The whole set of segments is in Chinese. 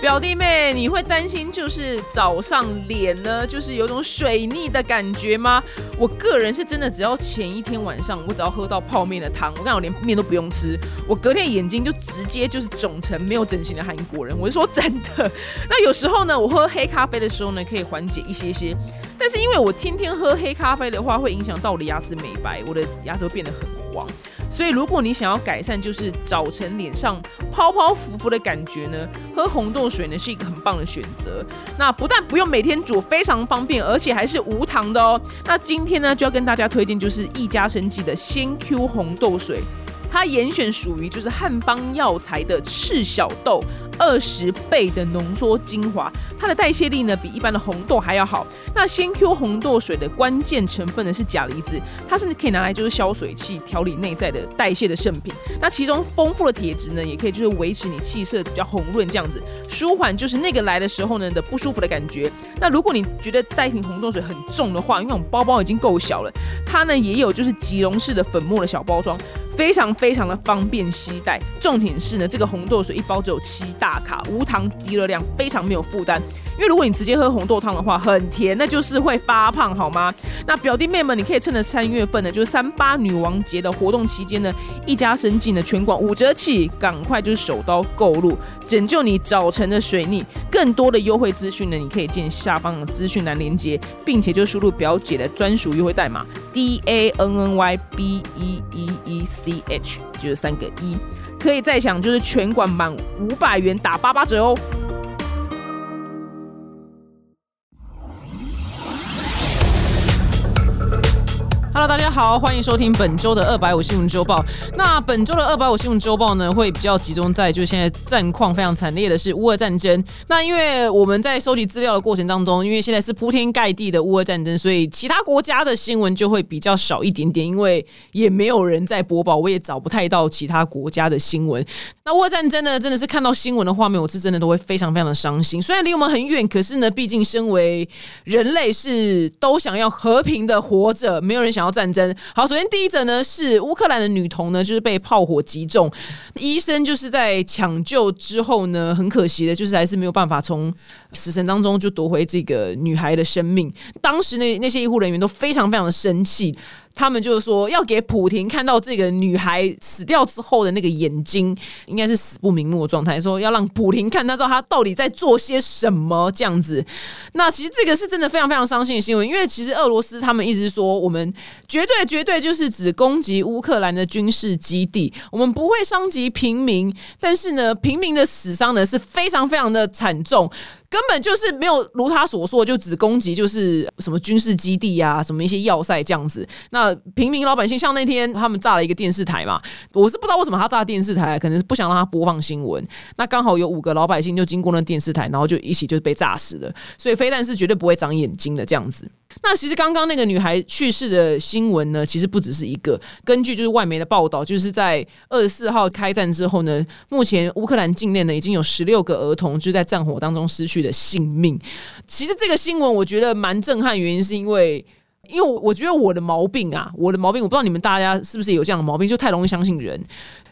表弟妹，你会担心就是早上脸呢，就是有种水逆的感觉吗？我个人是真的，只要前一天晚上我只要喝到泡面的汤，我刚好连面都不用吃，我隔天眼睛就直接就是肿成没有整形的韩国人。我是说真的。那有时候呢，我喝黑咖啡的时候呢，可以缓解一些些，但是因为我天天喝黑咖啡的话，会影响到我的牙齿美白，我的牙齿会变得很黄。所以，如果你想要改善就是早晨脸上泡泡浮浮的感觉呢，喝红豆水呢是一个很棒的选择。那不但不用每天煮，非常方便，而且还是无糖的哦。那今天呢就要跟大家推荐就是一家生记的鲜 Q 红豆水，它严选属于就是汉方药材的赤小豆。二十倍的浓缩精华，它的代谢力呢比一般的红豆还要好。那鲜 Q 红豆水的关键成分呢是钾离子，它是可以拿来就是消水气、调理内在的代谢的圣品。那其中丰富的铁质呢，也可以就是维持你气色比较红润，这样子舒缓就是那个来的时候呢的不舒服的感觉。那如果你觉得带瓶红豆水很重的话，因为我们包包已经够小了，它呢也有就是即溶式的粉末的小包装。非常非常的方便携带，重点是呢，这个红豆水一包只有七大卡，无糖低热量，非常没有负担。因为如果你直接喝红豆汤的话，很甜，那就是会发胖，好吗？那表弟妹们，你可以趁着三月份呢，就是三八女王节的活动期间呢，一家生计呢全馆五折起，赶快就是手刀购入，拯救你早晨的水逆。更多的优惠资讯呢，你可以见下方的资讯栏连接，并且就输入表姐的专属优惠代码 D A N N Y B E E E C H，就是三个一，可以再享就是全馆满五百元打八八折哦。Hello，大家好，欢迎收听本周的二百五新闻周报。那本周的二百五新闻周报呢，会比较集中在就是现在战况非常惨烈的是乌俄战争。那因为我们在收集资料的过程当中，因为现在是铺天盖地的乌俄战争，所以其他国家的新闻就会比较少一点点，因为也没有人在播报，我也找不太到其他国家的新闻。那乌俄战争呢，真的是看到新闻的画面，我是真的都会非常非常的伤心。虽然离我们很远，可是呢，毕竟身为人类是都想要和平的活着，没有人想。战争。好，首先第一则呢是乌克兰的女童呢，就是被炮火击中，医生就是在抢救之后呢，很可惜的，就是还是没有办法从死神当中就夺回这个女孩的生命。当时那那些医护人员都非常非常的生气。他们就是说要给普廷看到这个女孩死掉之后的那个眼睛，应该是死不瞑目的状态。说要让普廷看，他知道他到底在做些什么这样子。那其实这个是真的非常非常伤心的新闻，因为其实俄罗斯他们一直说，我们绝对绝对就是只攻击乌克兰的军事基地，我们不会伤及平民。但是呢，平民的死伤呢是非常非常的惨重。根本就是没有如他所说，就只攻击就是什么军事基地啊，什么一些要塞这样子。那平民老百姓，像那天他们炸了一个电视台嘛，我是不知道为什么他炸电视台，可能是不想让他播放新闻。那刚好有五个老百姓就经过那电视台，然后就一起就被炸死了。所以飞弹是绝对不会长眼睛的这样子。那其实刚刚那个女孩去世的新闻呢，其实不只是一个。根据就是外媒的报道，就是在二十四号开战之后呢，目前乌克兰境内呢已经有十六个儿童就在战火当中失去了性命。其实这个新闻我觉得蛮震撼，原因是因为，因为我觉得我的毛病啊，我的毛病，我不知道你们大家是不是有这样的毛病，就太容易相信人。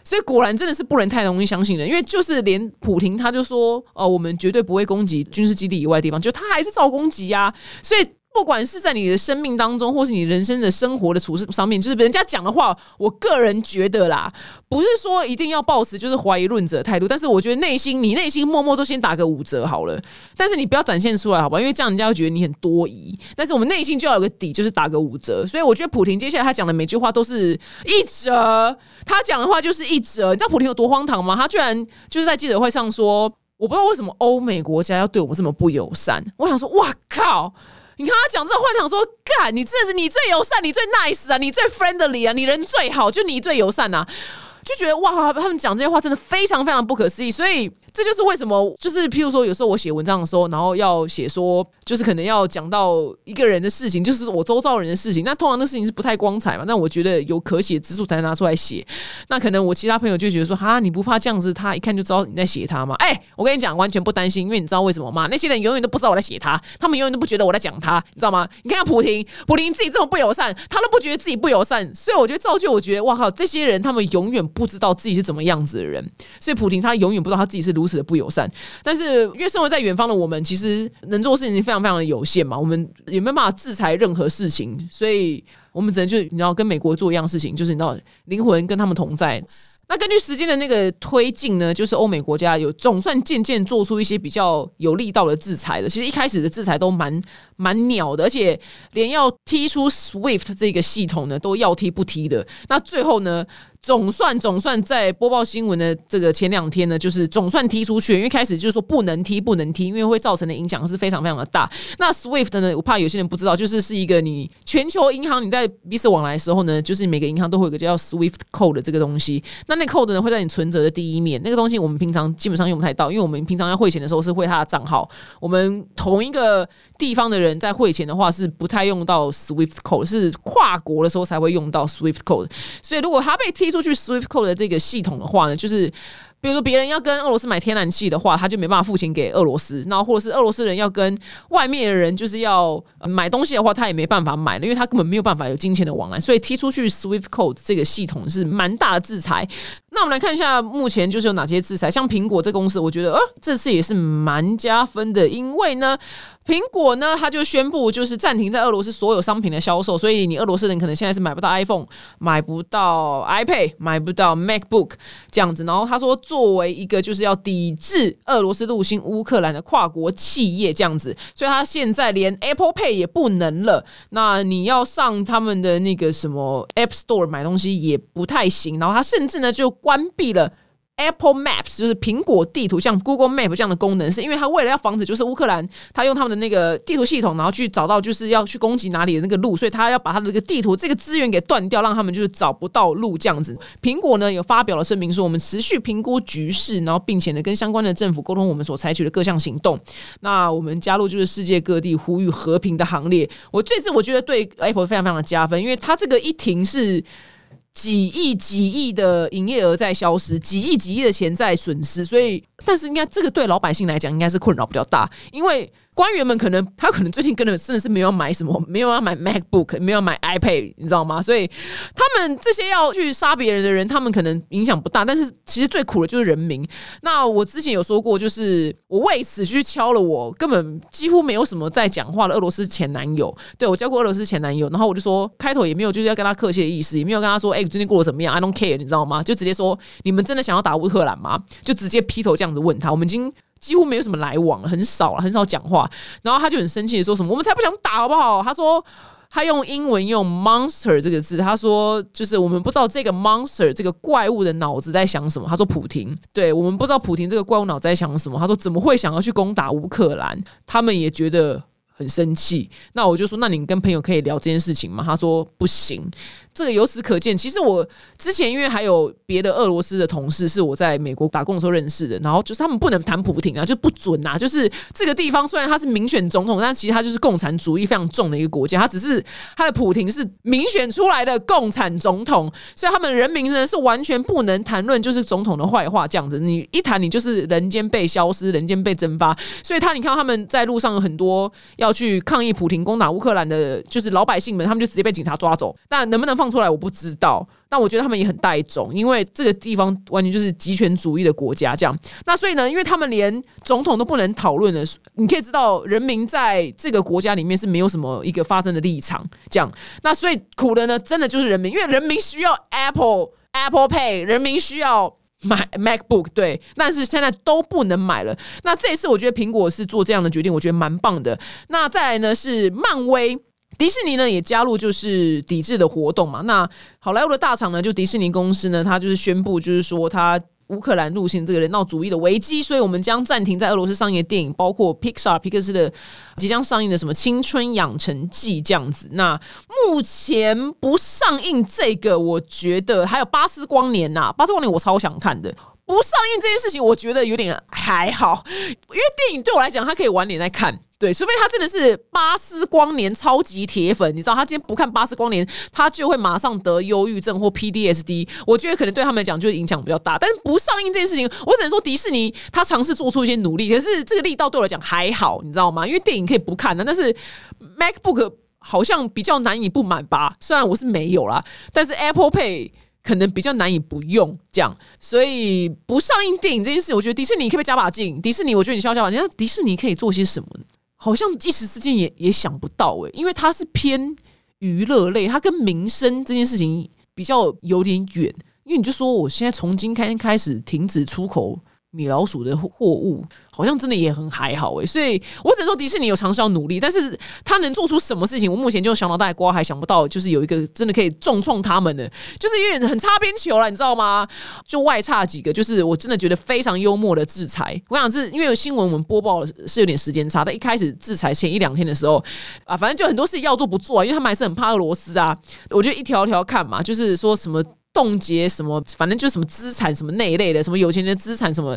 所以果然真的是不能太容易相信人，因为就是连普廷他就说，哦，我们绝对不会攻击军事基地以外的地方，就他还是照攻击啊，所以。不管是在你的生命当中，或是你人生的生活的处事上面，就是人家讲的话，我个人觉得啦，不是说一定要抱持就是怀疑论者态度，但是我觉得内心你内心默默都先打个五折好了，但是你不要展现出来，好吧？因为这样人家会觉得你很多疑。但是我们内心就要有个底，就是打个五折。所以我觉得普婷接下来他讲的每句话都是一折，他讲的话就是一折。你知道普婷有多荒唐吗？他居然就是在记者会上说，我不知道为什么欧美国家要对我们这么不友善。我想说，哇靠！你看他讲这个话，想说，干，你真的是你最友善，你最 nice 啊，你最 friendly 啊，你人最好，就你最友善呐，就觉得哇，他们讲这些话真的非常非常不可思议，所以这就是为什么，就是譬如说，有时候我写文章的时候，然后要写说就是可能要讲到一个人的事情，就是我周遭人的事情。那通常那事情是不太光彩嘛？那我觉得有可写之处才拿出来写。那可能我其他朋友就觉得说，哈，你不怕这样子，他一看就知道你在写他吗？哎，我跟你讲，完全不担心，因为你知道为什么吗？那些人永远都不知道我在写他，他们永远都不觉得我在讲他，你知道吗？你看看普婷，普婷自己这么不友善，他都不觉得自己不友善，所以我觉得造就，我觉得哇靠，这些人他们永远不知道自己是怎么样子的人。所以普婷他永远不知道他自己是如此的不友善。但是因为生活在远方的我们，其实能做的事情非常非常的有限嘛，我们也没办法制裁任何事情，所以我们只能就你知道跟美国做一样事情，就是你知道灵魂跟他们同在。那根据时间的那个推进呢，就是欧美国家有总算渐渐做出一些比较有力道的制裁了。其实一开始的制裁都蛮蛮鸟的，而且连要踢出 SWIFT 这个系统呢，都要踢不踢的。那最后呢？总算总算在播报新闻的这个前两天呢，就是总算踢出去，因为开始就是说不能踢，不能踢，因为会造成的影响是非常非常的大。那 SWIFT 呢，我怕有些人不知道，就是是一个你全球银行你在彼此往来的时候呢，就是每个银行都会有一个叫 SWIFT code 的这个东西。那那 code 呢会在你存折的第一面，那个东西我们平常基本上用不太到，因为我们平常要汇钱的时候是汇他的账号，我们同一个。地方的人在汇钱的话是不太用到 SWIFT code，是跨国的时候才会用到 SWIFT code。所以如果他被踢出去 SWIFT code 的这个系统的话呢，就是比如说别人要跟俄罗斯买天然气的话，他就没办法付钱给俄罗斯；然后或者是俄罗斯人要跟外面的人就是要买东西的话，他也没办法买了，因为他根本没有办法有金钱的往来。所以踢出去 SWIFT code 这个系统是蛮大的制裁。那我们来看一下目前就是有哪些制裁，像苹果这公司，我觉得呃这次也是蛮加分的，因为呢。苹果呢，他就宣布就是暂停在俄罗斯所有商品的销售，所以你俄罗斯人可能现在是买不到 iPhone，买不到 iPad，买不到 MacBook 这样子。然后他说，作为一个就是要抵制俄罗斯入侵乌克兰的跨国企业这样子，所以他现在连 Apple Pay 也不能了。那你要上他们的那个什么 App Store 买东西也不太行。然后他甚至呢就关闭了。Apple Maps 就是苹果地图，像 Google Map 这样的功能，是因为它为了要防止就是乌克兰，它用他们的那个地图系统，然后去找到就是要去攻击哪里的那个路，所以它要把它的这个地图这个资源给断掉，让他们就是找不到路这样子。苹果呢有发表了声明说，我们持续评估局势，然后并且呢跟相关的政府沟通我们所采取的各项行动。那我们加入就是世界各地呼吁和平的行列。我这次我觉得对 Apple 非常非常的加分，因为它这个一停是。几亿几亿的营业额在消失，几亿几亿的钱在损失，所以，但是应该这个对老百姓来讲应该是困扰比较大，因为。官员们可能他可能最近跟的真的是没有买什么，没有要买 MacBook，没有买 iPad，你知道吗？所以他们这些要去杀别人的人，他们可能影响不大。但是其实最苦的就是人民。那我之前有说过，就是我为此去敲了我根本几乎没有什么在讲话的俄罗斯前男友。对我交过俄罗斯前男友，然后我就说开头也没有就是要跟他客气的意思，也没有跟他说哎最近过得怎么样，I don't care，你知道吗？就直接说你们真的想要打乌克兰吗？就直接劈头这样子问他。我们已经。几乎没有什么来往，很少，很少讲话。然后他就很生气的说什么：“我们才不想打，好不好？”他说他用英文用 “monster” 这个字，他说就是我们不知道这个 “monster” 这个怪物的脑子在想什么。他说普廷，对我们不知道普廷这个怪物脑子在想什么。他说怎么会想要去攻打乌克兰？他们也觉得很生气。那我就说，那你跟朋友可以聊这件事情吗？他说不行。这个由此可见，其实我之前因为还有别的俄罗斯的同事是我在美国打工的时候认识的，然后就是他们不能谈普廷啊，就不准啊。就是这个地方虽然他是民选总统，但其实他就是共产主义非常重的一个国家，他只是他的普廷是民选出来的共产总统，所以他们人民呢是完全不能谈论就是总统的坏话这样子。你一谈，你就是人间被消失，人间被蒸发。所以他你看他们在路上有很多要去抗议普廷攻打乌克兰的，就是老百姓们，他们就直接被警察抓走。但能不能放？出来我不知道，但我觉得他们也很带种，因为这个地方完全就是集权主义的国家，这样。那所以呢，因为他们连总统都不能讨论的，你可以知道，人民在这个国家里面是没有什么一个发生的立场，这样。那所以苦的呢，真的就是人民，因为人民需要 Apple Apple Pay，人民需要买 MacBook，对，但是现在都不能买了。那这一次，我觉得苹果是做这样的决定，我觉得蛮棒的。那再来呢，是漫威。迪士尼呢也加入就是抵制的活动嘛。那好莱坞的大厂呢，就迪士尼公司呢，它就是宣布，就是说它乌克兰入侵这个人道主义的危机，所以我们将暂停在俄罗斯上映的电影，包括 Pixar 皮克斯的即将上映的什么《青春养成记》这样子。那目前不上映这个，我觉得还有《巴斯光年》呐，《巴斯光年》我超想看的。不上映这件事情，我觉得有点还好，因为电影对我来讲，它可以晚点再看。对，除非他真的是巴斯光年超级铁粉，你知道，他今天不看巴斯光年，他就会马上得忧郁症或 PDSD。我觉得可能对他们来讲，就影响比较大。但是不上映这件事情，我只能说迪士尼他尝试做出一些努力，可是这个力道对我来讲还好，你知道吗？因为电影可以不看的，但是 MacBook 好像比较难以不买吧。虽然我是没有啦，但是 Apple Pay。可能比较难以不用这样，所以不上映电影这件事，我觉得迪士尼可不可以加把劲？迪士尼，我觉得你需要加把劲。那迪士尼可以做些什么？好像一时之间也也想不到诶，因为它是偏娱乐类，它跟民生这件事情比较有点远。因为你就说，我现在从今天开始停止出口。米老鼠的货物好像真的也很还好哎，所以我只能说迪士尼有尝试要努力，但是他能做出什么事情，我目前就想到大瓜还想不到，就是有一个真的可以重创他们的，就是有点很擦边球了，你知道吗？就外差几个，就是我真的觉得非常幽默的制裁。我想是因为新闻我们播报是有点时间差，但一开始制裁前一两天的时候啊，反正就很多事情要做不做，因为他们还是很怕俄罗斯啊。我就一条条看嘛，就是说什么。冻结什么？反正就是什么资产，什么那一类的，什么有钱人的资产什么，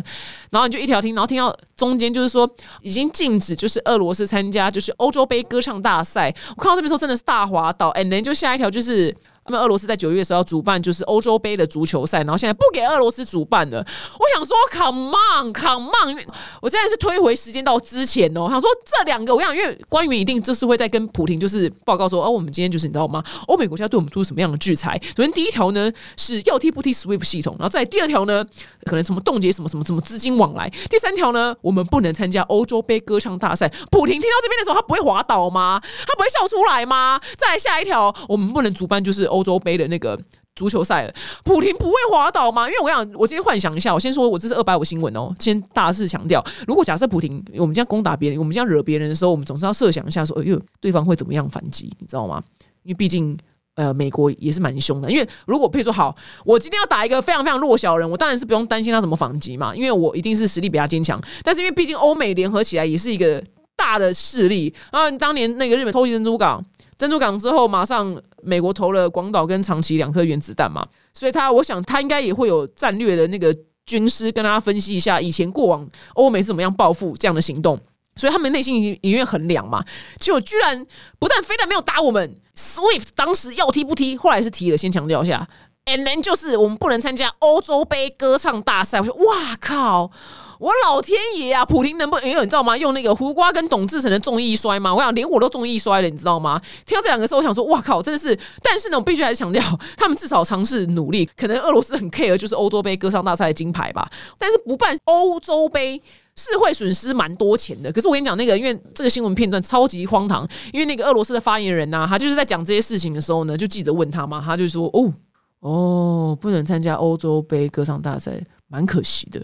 然后你就一条听，然后听到中间就是说已经禁止，就是俄罗斯参加就是欧洲杯歌唱大赛。我看到这边说真的是大滑倒，and then 就下一条就是。那么俄罗斯在九月的时候要主办就是欧洲杯的足球赛，然后现在不给俄罗斯主办了。我想说，Come on，Come on，我现在是推回时间到之前哦。想说这两个，我想因为官员一定这是会在跟普廷就是报告说，哦，我们今天就是你知道吗？欧美国家对我们出什么样的制裁？首先第一条呢是要踢不踢 SWIFT 系统，然后再第二条呢可能什么冻结什么什么什么资金往来，第三条呢我们不能参加欧洲杯歌唱大赛。普廷听到这边的时候，他不会滑倒吗？他不会笑出来吗？再来下一条，我们不能主办就是。欧欧洲杯的那个足球赛了，普廷不会滑倒吗？因为我想，我今天幻想一下，我先说，我这是二百五新闻哦，先大肆强调，如果假设普廷我们这样攻打别人，我们这样惹别人的时候，我们总是要设想一下，说，哎呦，对方会怎么样反击，你知道吗？因为毕竟，呃，美国也是蛮凶的。因为如果譬如说，好，我今天要打一个非常非常弱小的人，我当然是不用担心他怎么反击嘛，因为我一定是实力比他坚强。但是因为毕竟欧美联合起来也是一个大的势力，啊当年那个日本偷袭珍珠港。珍珠港之后，马上美国投了广岛跟长崎两颗原子弹嘛，所以他我想他应该也会有战略的那个军师跟大家分析一下以前过往欧美是怎么样报复这样的行动，所以他们内心隐隐约衡量嘛，结果居然不但非但没有打我们，SWIFT 当时要踢不踢，后来是踢了，先强调一下，and then 就是我们不能参加欧洲杯歌唱大赛，我说哇靠！我老天爷啊！普京能不能？因为你知道吗？用那个胡瓜跟董志成的重易摔吗？我想连我都重易摔了，你知道吗？听到这两个时候，我想说，哇靠，真的是！但是呢，我必须还是强调，他们至少尝试努力。可能俄罗斯很 care 就是欧洲杯歌唱大赛的金牌吧，但是不办欧洲杯是会损失蛮多钱的。可是我跟你讲，那个因为这个新闻片段超级荒唐，因为那个俄罗斯的发言人呐，他就是在讲这些事情的时候呢，就记者问他嘛，他就说：“哦哦，不能参加欧洲杯歌唱大赛，蛮可惜的。”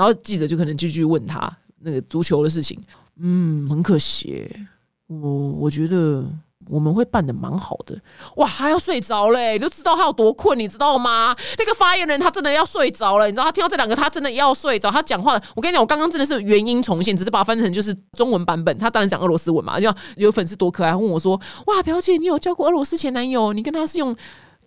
然后记者就可能继续问他那个足球的事情，嗯，很可惜，我我觉得我们会办的蛮好的。哇，他要睡着嘞，你就知道他有多困，你知道吗？那个发言人他真的要睡着了，你知道他听到这两个，他真的要睡着。他讲话了，我跟你讲，我刚刚真的是原音重现，只是把它翻成就是中文版本。他当然讲俄罗斯文嘛，就有粉丝多可爱，问我说：“哇，表姐，你有交过俄罗斯前男友？你跟他是用？”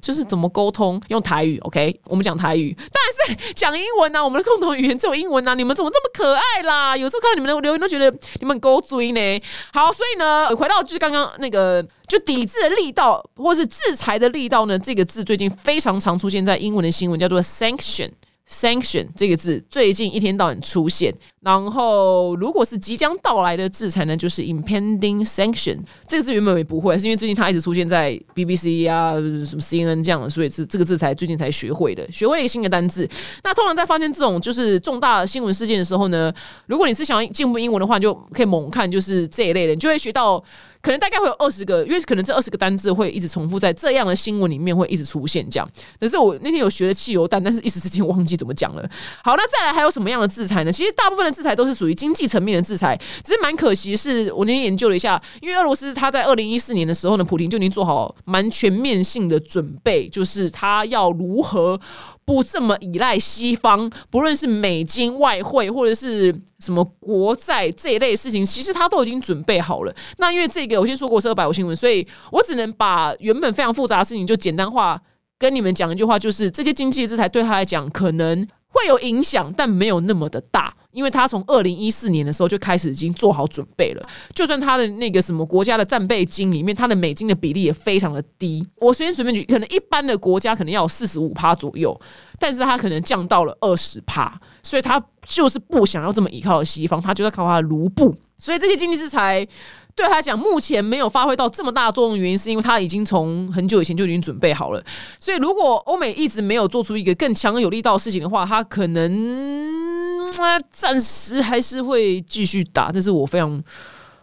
就是怎么沟通，用台语，OK？我们讲台语，但是讲英文呐。我们的共同语言只有英文呐。你们怎么这么可爱啦？有时候看到你们的留言都觉得你们勾追呢。好，所以呢，回到就是刚刚那个，就抵制的力道，或是制裁的力道呢？这个字最近非常常出现在英文的新闻，叫做 sanction。Sanction 这个字最近一天到晚出现，然后如果是即将到来的制裁呢，就是 impending sanction 这个字原本也不会，是因为最近它一直出现在 BBC 啊、什么 CNN 这样的，所以是这个字才最近才学会的，学会了一个新的单字。那通常在发生这种就是重大新闻事件的时候呢，如果你是想要进步英文的话，就可以猛看就是这一类的，你就会学到。可能大概会有二十个，因为可能这二十个单字会一直重复在这样的新闻里面，会一直出现这样。可是我那天有学了汽油弹，但是一时之间忘记怎么讲了。好，那再来还有什么样的制裁呢？其实大部分的制裁都是属于经济层面的制裁，只是蛮可惜，是我那天研究了一下，因为俄罗斯他在二零一四年的时候呢，普京就已经做好蛮全面性的准备，就是他要如何。不这么依赖西方，不论是美金、外汇或者是什么国债这一类事情，其实他都已经准备好了。那因为这个，我先说过我是二百五新闻，所以我只能把原本非常复杂的事情就简单化，跟你们讲一句话，就是这些经济制裁对他来讲可能。会有影响，但没有那么的大。因为他从二零一四年的时候就开始已经做好准备了，就算他的那个什么国家的战备金里面，他的美金的比例也非常的低。我随便随便举，可能一般的国家可能要有四十五趴左右，但是他可能降到了二十趴，所以他就是不想要这么依靠西方，他就在靠他的卢布。所以这些经济制裁对他讲，目前没有发挥到这么大的作用，原因是因为他已经从很久以前就已经准备好了。所以如果欧美一直没有做出一个更强有力道的事情的话，他可能。暂时还是会继续打，但是我非常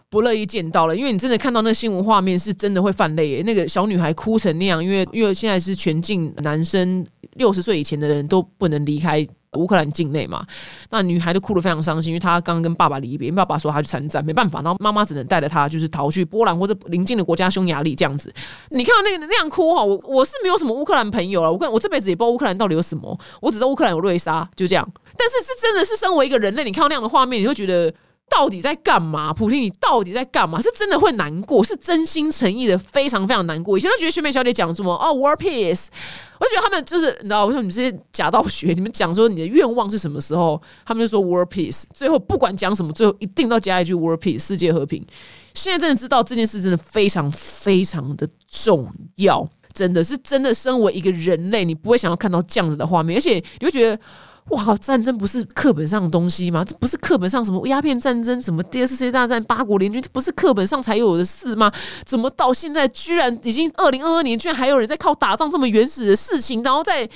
不乐意见到了，因为你真的看到那新闻画面，是真的会泛泪。那个小女孩哭成那样，因为因为现在是全境男生六十岁以前的人都不能离开乌克兰境内嘛，那女孩就哭得非常伤心，因为她刚刚跟爸爸离别，爸爸说她去参战，没办法，然后妈妈只能带着她就是逃去波兰或者临近的国家匈牙利这样子。你看到那个那样哭哈，我我是没有什么乌克兰朋友了，我跟我这辈子也不知道乌克兰到底有什么，我只知道乌克兰有瑞莎，就这样。但是是真的是身为一个人类，你看到那样的画面，你会觉得到底在干嘛？普京，你到底在干嘛？是真的会难过，是真心诚意的，非常非常难过。以前都觉得学妹小姐讲什么哦，War Peace，我就觉得他们就是你知道，我说你们这些假道学，你们讲说你的愿望是什么时候，他们就说 War Peace，最后不管讲什么，最后一定要加一句 War Peace，世界和平。现在真的知道这件事真的非常非常的重要，真的是真的，身为一个人类，你不会想要看到这样子的画面，而且你会觉得。哇，战争不是课本上的东西吗？这不是课本上什么鸦片战争、什么第二次世界大战、八国联军，这不是课本上才有的事吗？怎么到现在居然已经二零二二年，居然还有人在靠打仗这么原始的事情，然后再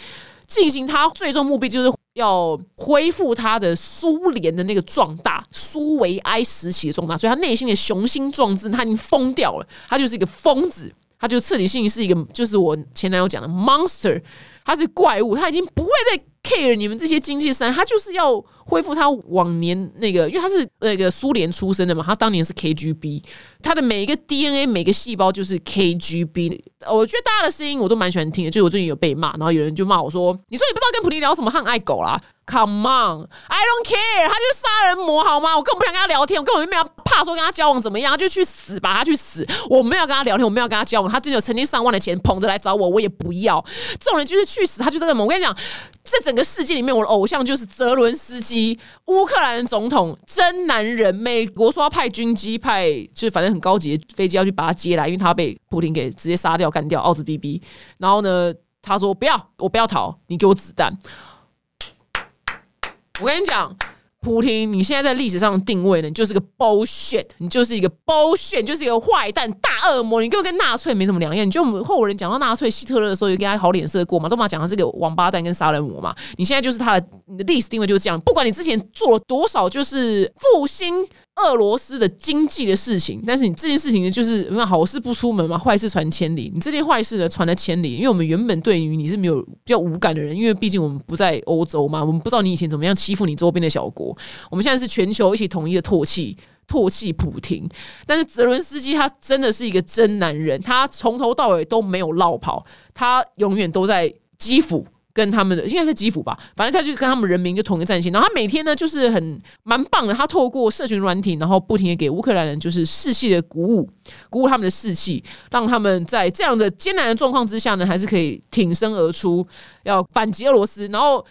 进行他最终目的，就是要恢复他的苏联的那个壮大，苏维埃时期的壮大，所以他内心的雄心壮志，他已经疯掉了，他就是一个疯子，他就彻底性是一个，就是我前男友讲的 monster，他是怪物，他已经不会再。Care 你们这些经济商，他就是要恢复他往年那个，因为他是那个苏联出生的嘛，他当年是 KGB，他的每一个 DNA 每个细胞就是 KGB。我觉得大家的声音我都蛮喜欢听的，就我最近有被骂，然后有人就骂我说：“你说你不知道跟普林聊什么，很爱狗啦。” Come on, I don't care，他就是杀人魔好吗？我根本不想跟他聊天，我根本就没有怕说跟他交往怎么样，他就去死吧，他去死！我没有跟他聊天，我没有跟他交往，他真的有成千上万的钱捧着来找我，我也不要。这种人就是去死，他就这么。我跟你讲，这整个世界里面，我的偶像就是泽伦斯基，乌克兰总统，真男人。美国说要派军机，派就是反正很高级的飞机要去把他接来，因为他被普京给直接杀掉、干掉，奥兹 B B。然后呢，他说不要，我不要逃，你给我子弹。我跟你讲，普天，你现在在历史上定位呢，你就是个 bullshit，你就是一个 bullshit，就是一个坏蛋、大恶魔，你根本跟纳粹没什么两样。你就我们后人讲到纳粹、希特勒的时候，有给他好脸色过嘛？都嘛讲他是个王八蛋跟杀人魔嘛？你现在就是他的，你的历史定位就是这样。不管你之前做了多少，就是复兴。俄罗斯的经济的事情，但是你这件事情呢，就是因为好事不出门嘛，坏事传千里。你这件坏事呢，传了千里，因为我们原本对于你是没有比较无感的人，因为毕竟我们不在欧洲嘛，我们不知道你以前怎么样欺负你周边的小国。我们现在是全球一起统一的唾弃，唾弃普廷。但是泽伦斯基他真的是一个真男人，他从头到尾都没有落跑，他永远都在基辅。跟他们的应该是基辅吧，反正他就跟他们人民就同一个战线。然后他每天呢，就是很蛮棒的。他透过社群软体，然后不停的给乌克兰人就是士气的鼓舞，鼓舞他们的士气，让他们在这样的艰难的状况之下呢，还是可以挺身而出，要反击俄罗斯。然后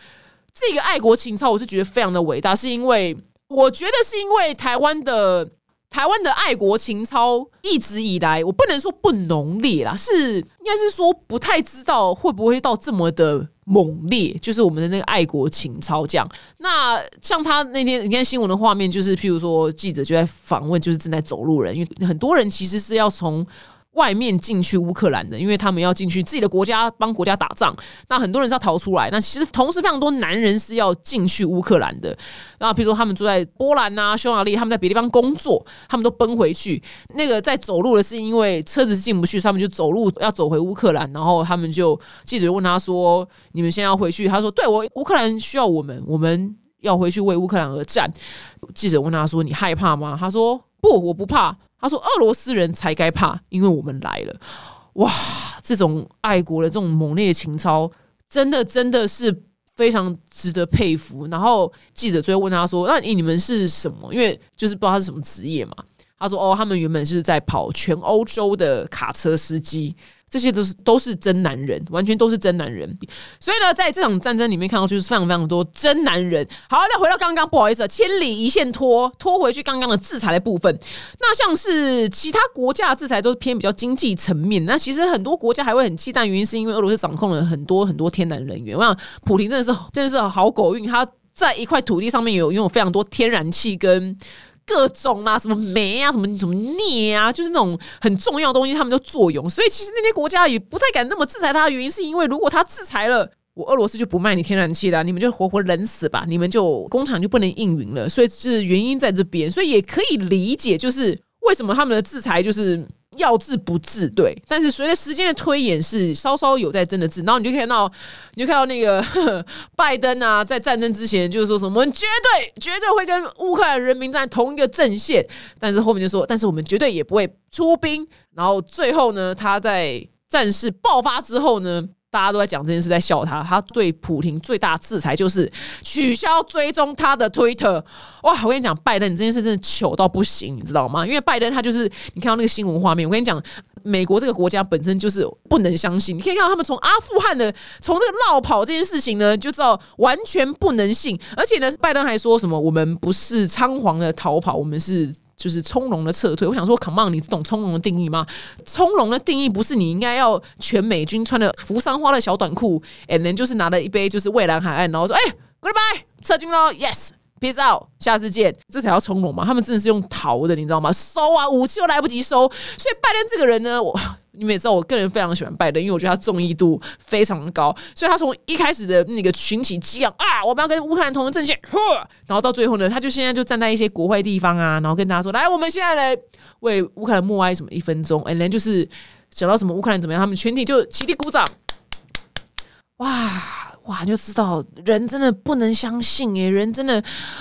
这个爱国情操，我是觉得非常的伟大，是因为我觉得是因为台湾的。台湾的爱国情操一直以来，我不能说不浓烈啦，是应该是说不太知道会不会到这么的猛烈，就是我们的那个爱国情操这样。那像他那天你看新闻的画面，就是譬如说记者就在访问，就是正在走路人，因为很多人其实是要从。外面进去乌克兰的，因为他们要进去自己的国家帮国家打仗，那很多人是要逃出来。那其实同时非常多男人是要进去乌克兰的。那比如说他们住在波兰啊、匈牙利，他们在别地方工作，他们都奔回去。那个在走路的是因为车子进不去，他们就走路要走回乌克兰。然后他们就记者问他说：“你们现在要回去？”他说：“对我乌克兰需要我们，我们要回去为乌克兰而战。”记者问他说：“你害怕吗？”他说：“不，我不怕。”他说：“俄罗斯人才该怕，因为我们来了。”哇，这种爱国的这种猛烈的情操，真的真的是非常值得佩服。然后记者最后问他说：“那你们是什么？”因为就是不知道他是什么职业嘛。他说：“哦，他们原本是在跑全欧洲的卡车司机。这些都是都是真男人，完全都是真男人。所以呢，在这场战争里面看到就是非常非常多真男人。好，那回到刚刚，不好意思，千里一线拖拖回去刚刚的制裁的部分。那像是其他国家的制裁都是偏比较经济层面，那其实很多国家还会很忌惮，原因是因为俄罗斯掌控了很多很多天然能源。我想普京真的是真的是好狗运，他在一块土地上面有拥有非常多天然气跟。各种啊，什么煤啊，什么什么镍啊，就是那种很重要的东西，他们都作用。所以其实那些国家也不太敢那么制裁它的原因，是因为如果他制裁了，我俄罗斯就不卖你天然气了，你们就活活冷死吧，你们就工厂就不能运营了。所以是原因在这边，所以也可以理解，就是为什么他们的制裁就是。要治不治，对，但是随着时间的推演，是稍稍有在真的治。然后你就看到，你就看到那个 拜登啊，在战争之前就是说什么，我们绝对绝对会跟乌克兰人民在同一个阵线，但是后面就说，但是我们绝对也不会出兵。然后最后呢，他在战事爆发之后呢。大家都在讲这件事，在笑他。他对普廷最大制裁就是取消追踪他的推特。哇！我跟你讲，拜登，你这件事真的糗到不行，你知道吗？因为拜登他就是你看到那个新闻画面，我跟你讲，美国这个国家本身就是不能相信。你可以看到他们从阿富汗的从这个绕跑这件事情呢，就知道完全不能信。而且呢，拜登还说什么：“我们不是仓皇的逃跑，我们是。”就是从容的撤退。我想说，Come on，你懂从容的定义吗？从容的定义不是你应该要全美军穿的扶桑花的小短裤，and then 就是拿了一杯就是蔚蓝海岸，然后说：“哎，Goodbye，撤军喽，Yes，Peace out，下次见。”这才叫从容嘛？他们真的是用逃的，你知道吗？收啊，武器都来不及收。所以拜登这个人呢，我。你们也知道，我个人非常喜欢拜登，因为我觉得他中意度非常高，所以他从一开始的那个群体激昂啊，我们要跟乌克兰同一阵线，然后到最后呢，他就现在就站在一些国会地方啊，然后跟大家说，来，我们现在来为乌克兰默哀什么一分钟，哎，连就是讲到什么乌克兰怎么样，他们全体就起立鼓掌，哇！哇，就知道人真的不能相信诶，人真的，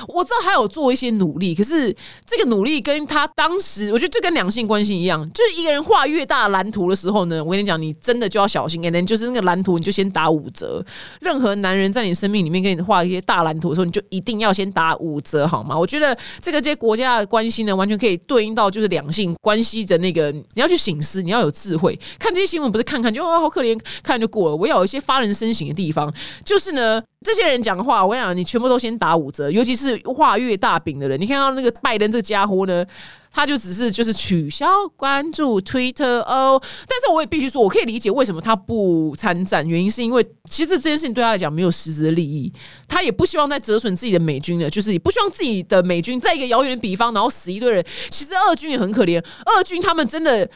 我知道他有做一些努力，可是这个努力跟他当时，我觉得就跟两性关系一样，就是一个人画越大蓝图的时候呢，我跟你讲，你真的就要小心，可能就是那个蓝图你就先打五折。任何男人在你生命里面给你画一些大蓝图的时候，你就一定要先打五折，好吗？我觉得这个这些国家的关系呢，完全可以对应到就是两性关系的那个，你要去醒思，你要有智慧，看这些新闻不是看看就哦好可怜，看就过了。我要有一些发人深省的地方。就是呢，这些人讲的话，我跟你讲，你全部都先打五折。尤其是画越大饼的人，你看到那个拜登这个家伙呢，他就只是就是取消关注 Twitter 哦。但是我也必须说，我可以理解为什么他不参战，原因是因为其实这件事情对他来讲没有实质的利益，他也不希望再折损自己的美军了，就是也不希望自己的美军在一个遥远的比方，然后死一堆人。其实俄军也很可怜，俄军他们真的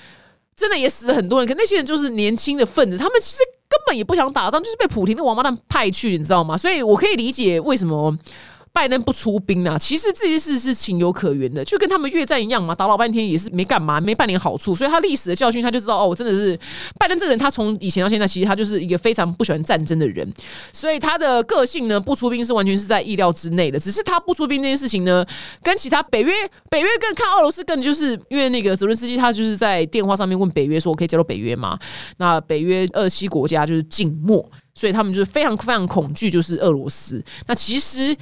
真的也死了很多人，可那些人就是年轻的分子，他们其实。根本也不想打仗，就是被普廷的王八蛋派去，你知道吗？所以我可以理解为什么。拜登不出兵啊，其实这些事是情有可原的，就跟他们越战一样嘛，打老半天也是没干嘛，没半点好处。所以他历史的教训，他就知道哦，我真的是拜登这个人，他从以前到现在，其实他就是一个非常不喜欢战争的人。所以他的个性呢，不出兵是完全是在意料之内的。只是他不出兵这件事情呢，跟其他北约、北约更看俄罗斯更就是因为那个泽伦斯基，他就是在电话上面问北约说：“我可以加入北约吗？”那北约二七国家就是静默，所以他们就是非常非常恐惧，就是俄罗斯。那其实。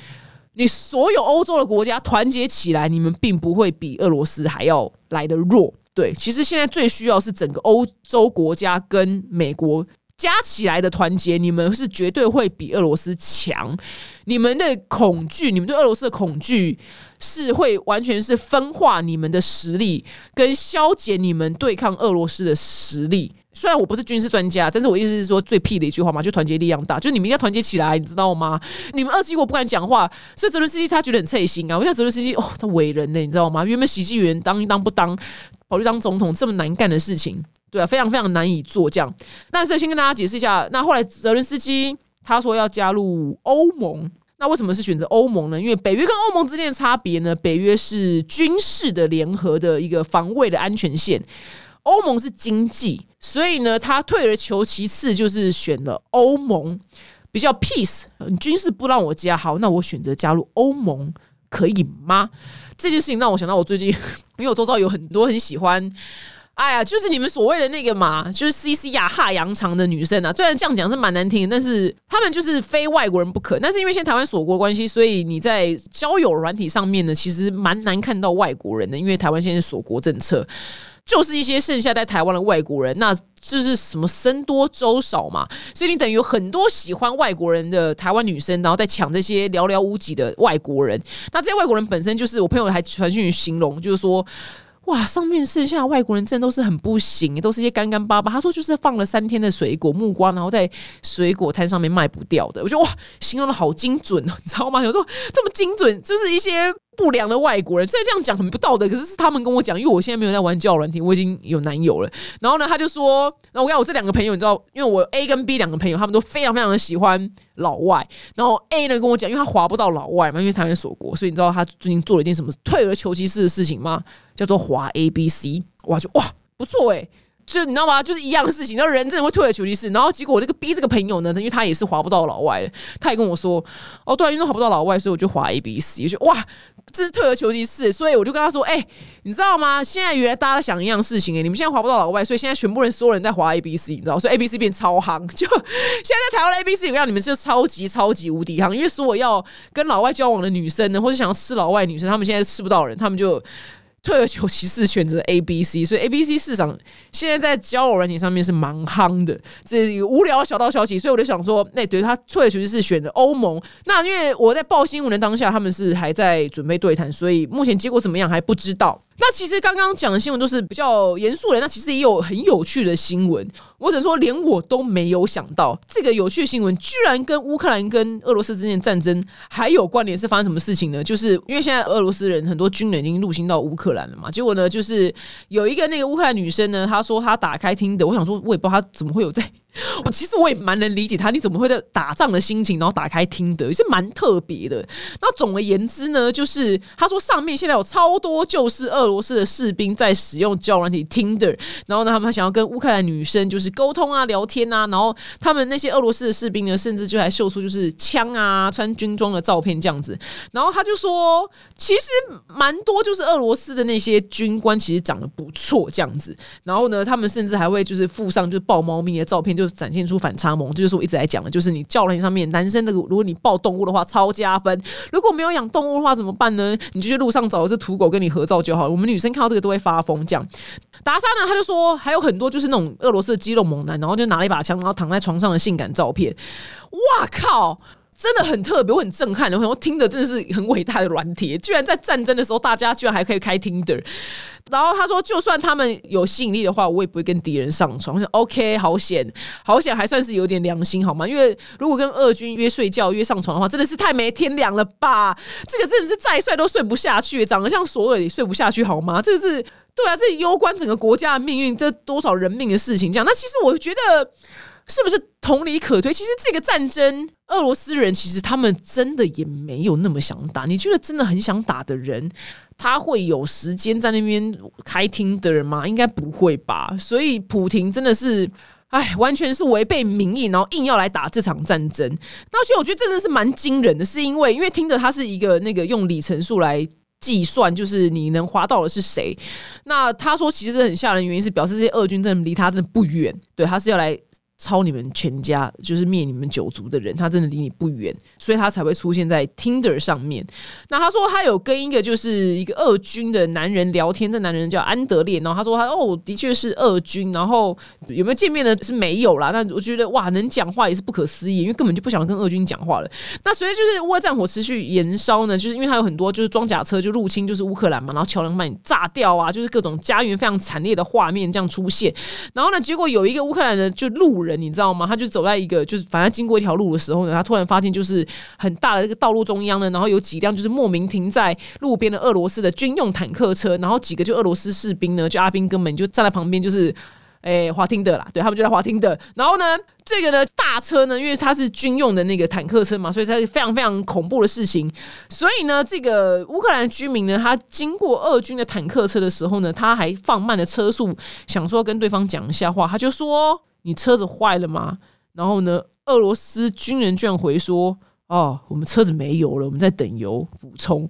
你所有欧洲的国家团结起来，你们并不会比俄罗斯还要来的弱。对，其实现在最需要是整个欧洲国家跟美国加起来的团结，你们是绝对会比俄罗斯强。你们的恐惧，你们对俄罗斯的恐惧，是会完全是分化你们的实力，跟消减你们对抗俄罗斯的实力。虽然我不是军事专家，但是我意思是说最屁的一句话嘛，就团结力量大，就你们要团结起来，你知道吗？你们二十一国不敢讲话，所以泽伦斯基他觉得很刺心啊。我想泽伦斯基哦，他伟人呢，你知道吗？原本喜剧员当一当不当，跑去当总统这么难干的事情，对啊，非常非常难以做这样。但是先跟大家解释一下，那后来泽伦斯基他说要加入欧盟，那为什么是选择欧盟呢？因为北约跟欧盟之间的差别呢？北约是军事的联合的一个防卫的安全线。欧盟是经济，所以呢，他退而求其次，就是选了欧盟，比较 peace。军事不让我加，好，那我选择加入欧盟，可以吗？这件事情让我想到，我最近 因为我周遭有很多很喜欢，哎呀，就是你们所谓的那个嘛，就是 C C 呀哈扬长的女生啊。虽然这样讲是蛮难听，但是他们就是非外国人不可。但是因为现在台湾锁国关系，所以你在交友软体上面呢，其实蛮难看到外国人的，因为台湾现在锁国政策。就是一些剩下在台湾的外国人，那就是什么僧多粥少嘛，所以你等于有很多喜欢外国人的台湾女生，然后在抢这些寥寥无几的外国人。那这些外国人本身就是我朋友还传讯形容，就是说。哇，上面剩下外国人真的都是很不行，都是一些干干巴巴。他说就是放了三天的水果木瓜，然后在水果摊上面卖不掉的。我觉得哇，形容的好精准哦，你知道吗？有时候这么精准，就是一些不良的外国人。虽然这样讲很不道德，可是是他们跟我讲，因为我现在没有在玩交友软体，我已经有男友了。然后呢，他就说，那我讲我这两个朋友，你知道，因为我 A 跟 B 两个朋友，他们都非常非常的喜欢老外。然后 A 呢跟我讲，因为他划不到老外嘛，因为台湾锁国，所以你知道他最近做了一件什么退而求其次的事情吗？叫做划 A B C，哇就哇不错哎，就你知道吗？就是一样的事情，然后人真的会退而求其次，然后结果我这个逼这个朋友呢，因为他也是划不到老外，他也跟我说，哦对啊，因为划不到老外，所以我就划 A B C，我就哇这是退而求其次，所以我就跟他说，哎，你知道吗？现在原来大家想一样事情哎，你们现在划不到老外，所以现在全部人所有人在划 A B C，你知道，所以 A B C 变超夯，就现在在台湾 A B C，我讲你们是超级超级无敌夯，因为所有要跟老外交往的女生呢，或者想要吃老外女生，他们现在吃不到人，他们就。退而求其次，选择 A、B、C，所以 A、B、C 市场现在在交友软件上面是蛮夯的。这一个无聊小道消息，所以我就想说，那对他退而求其次选择欧盟。那因为我在报新闻的当下，他们是还在准备对谈，所以目前结果怎么样还不知道。那其实刚刚讲的新闻都是比较严肃的，那其实也有很有趣的新闻。我只能说，连我都没有想到，这个有趣的新闻居然跟乌克兰跟俄罗斯之间战争还有关联。是发生什么事情呢？就是因为现在俄罗斯人很多军人已经入侵到乌克兰了嘛。结果呢，就是有一个那个乌克兰女生呢，她说她打开听的，我想说，我也不知道她怎么会有在。我其实我也蛮能理解他，你怎么会在打仗的心情，然后打开听的，也是蛮特别的。那总而言之呢，就是他说上面现在有超多就是俄罗斯的士兵在使用交软体 Tinder，然后呢，他们想要跟乌克兰女生就是沟通啊、聊天啊，然后他们那些俄罗斯的士兵呢，甚至就还秀出就是枪啊、穿军装的照片这样子。然后他就说，其实蛮多就是俄罗斯的那些军官其实长得不错这样子。然后呢，他们甚至还会就是附上就是抱猫咪的照片就。展现出反差萌，这就是我一直在讲的，就是你教练上面男生那个，如果你抱动物的话，超加分；如果没有养动物的话，怎么办呢？你就去路上找一只土狗跟你合照就好了。我们女生看到这个都会发疯。这样达莎呢，他就说还有很多就是那种俄罗斯的肌肉猛男，然后就拿了一把枪，然后躺在床上的性感照片。哇靠！真的很特别，我很震撼的。我听的真的是很伟大的软体，居然在战争的时候，大家居然还可以开听的。然后他说，就算他们有吸引力的话，我也不会跟敌人上床。我想，OK，好险，好险，还算是有点良心，好吗？因为如果跟俄军约睡觉、约上床的话，真的是太没天良了吧？这个真的是再帅都睡不下去，长得像索尔也睡不下去，好吗？这个是对啊，这攸关整个国家的命运，这多少人命的事情。这样，那其实我觉得。是不是同理可推？其实这个战争，俄罗斯人其实他们真的也没有那么想打。你觉得真的很想打的人，他会有时间在那边开听的人吗？应该不会吧。所以普廷真的是，哎，完全是违背民意，然后硬要来打这场战争。那所以我觉得真的是蛮惊人的，是因为因为听着他是一个那个用里程数来计算，就是你能划到的是谁。那他说其实很吓人，原因是表示这些俄军真的离他真的不远，对，他是要来。抄你们全家，就是灭你们九族的人，他真的离你不远，所以他才会出现在 Tinder 上面。那他说他有跟一个就是一个俄军的男人聊天，这男人叫安德烈，然后他说他哦的确是俄军，然后有没有见面呢？是没有啦。那我觉得哇，能讲话也是不可思议，因为根本就不想跟俄军讲话了。那随着就是乌战火持续延烧呢，就是因为他有很多就是装甲车就入侵就是乌克兰嘛，然后桥梁把你炸掉啊，就是各种家园非常惨烈的画面这样出现。然后呢，结果有一个乌克兰人就路。人你知道吗？他就走在一个就是反正经过一条路的时候呢，他突然发现就是很大的这个道路中央呢，然后有几辆就是莫名停在路边的俄罗斯的军用坦克车，然后几个就俄罗斯士兵呢，就阿兵哥们就站在旁边，就是诶滑听的啦，对他们就在滑听的。然后呢，这个呢大车呢，因为它是军用的那个坦克车嘛，所以它是非常非常恐怖的事情。所以呢，这个乌克兰居民呢，他经过俄军的坦克车的时候呢，他还放慢了车速，想说跟对方讲一下话，他就说。你车子坏了吗？然后呢？俄罗斯军人居然回说：“哦，我们车子没油了，我们在等油补充。”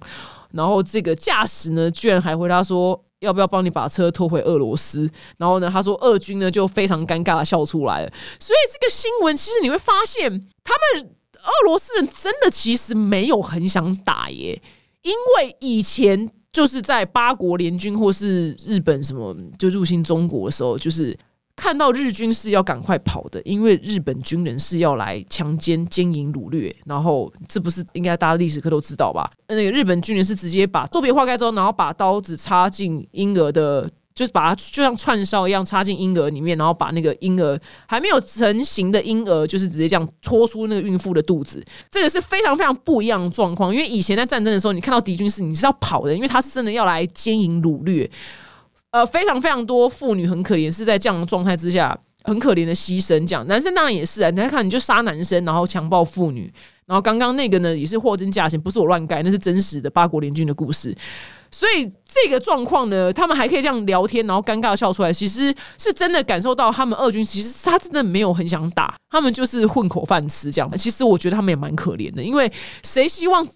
然后这个驾驶呢，居然还回答说：“要不要帮你把车拖回俄罗斯？”然后呢，他说：“俄军呢就非常尴尬的笑出来了。”所以这个新闻其实你会发现，他们俄罗斯人真的其实没有很想打耶，因为以前。就是在八国联军或是日本什么就入侵中国的时候，就是看到日军是要赶快跑的，因为日本军人是要来强奸、奸淫、掳掠，然后这不是应该大家历史课都知道吧？那个日本军人是直接把肚皮划开之后，然后把刀子插进婴儿的。就是把它就像串烧一样插进婴儿里面，然后把那个婴儿还没有成型的婴儿，就是直接这样拖出那个孕妇的肚子。这个是非常非常不一样的状况，因为以前在战争的时候，你看到敌军是你是要跑的，因为他是真的要来奸淫掳掠。呃，非常非常多妇女很可怜，是在这样的状态之下很可怜的牺牲。这样男生当然也是啊，你看你就杀男生，然后强暴妇女，然后刚刚那个呢也是货真价实，不是我乱盖，那是真实的八国联军的故事。所以这个状况呢，他们还可以这样聊天，然后尴尬笑出来，其实是真的感受到他们二军其实他真的没有很想打，他们就是混口饭吃这样。其实我觉得他们也蛮可怜的，因为谁希望？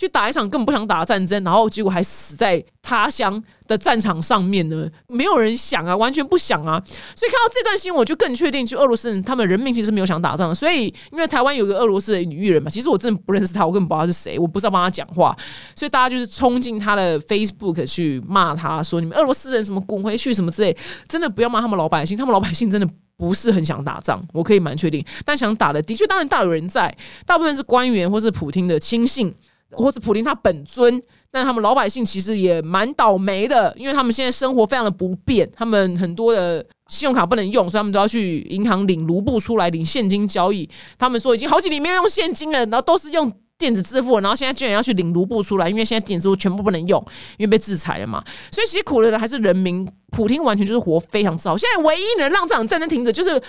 去打一场根本不想打的战争，然后结果还死在他乡的战场上面呢？没有人想啊，完全不想啊！所以看到这段新闻，我就更确定，就俄罗斯人他们人民其实没有想打仗的。所以因为台湾有个俄罗斯的女艺人嘛，其实我真的不认识她，我根本不知道是谁，我不知道帮她讲话，所以大家就是冲进她的 Facebook 去骂她，说你们俄罗斯人什么滚回去什么之类，真的不要骂他们老百姓，他们老百姓真的不是很想打仗，我可以蛮确定。但想打的，的确当然大有人在，大部分是官员或是普京的亲信。或者普林他本尊，但他们老百姓其实也蛮倒霉的，因为他们现在生活非常的不便，他们很多的信用卡不能用，所以他们都要去银行领卢布出来领现金交易。他们说已经好几年没有用现金了，然后都是用电子支付，然后现在居然要去领卢布出来，因为现在电子支付全部不能用，因为被制裁了嘛。所以其实苦的人还是人民，普京完全就是活非常糟。现在唯一能让这场战争停止，就是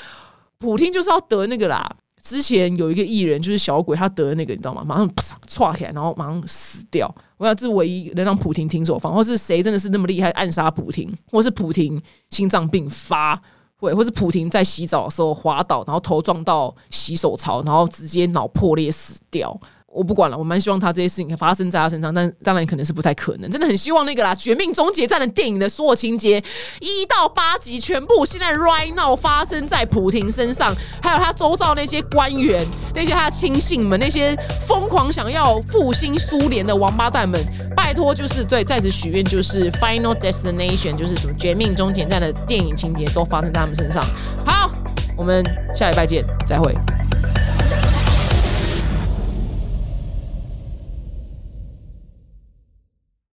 普京就是要得那个啦。之前有一个艺人，就是小鬼，他得那个，你知道吗？马上唰起来，然后马上死掉。我想这是唯一能让普廷停手方，或是谁真的是那么厉害暗杀普廷，或是普廷心脏病发，或或是普廷在洗澡的时候滑倒，然后头撞到洗手槽，然后直接脑破裂死掉。我不管了，我蛮希望他这些事情发生在他身上，但当然可能是不太可能。真的很希望那个啦，《绝命终结战》的电影的所有情节一到八集全部现在 right now 发生在普廷身上，还有他周遭那些官员、那些他的亲信们、那些疯狂想要复兴苏联的王八蛋们，拜托就是对在此许愿，就是 Final Destination，就是什么《绝命终结战》的电影情节都发生在他们身上。好，我们下礼拜见，再会。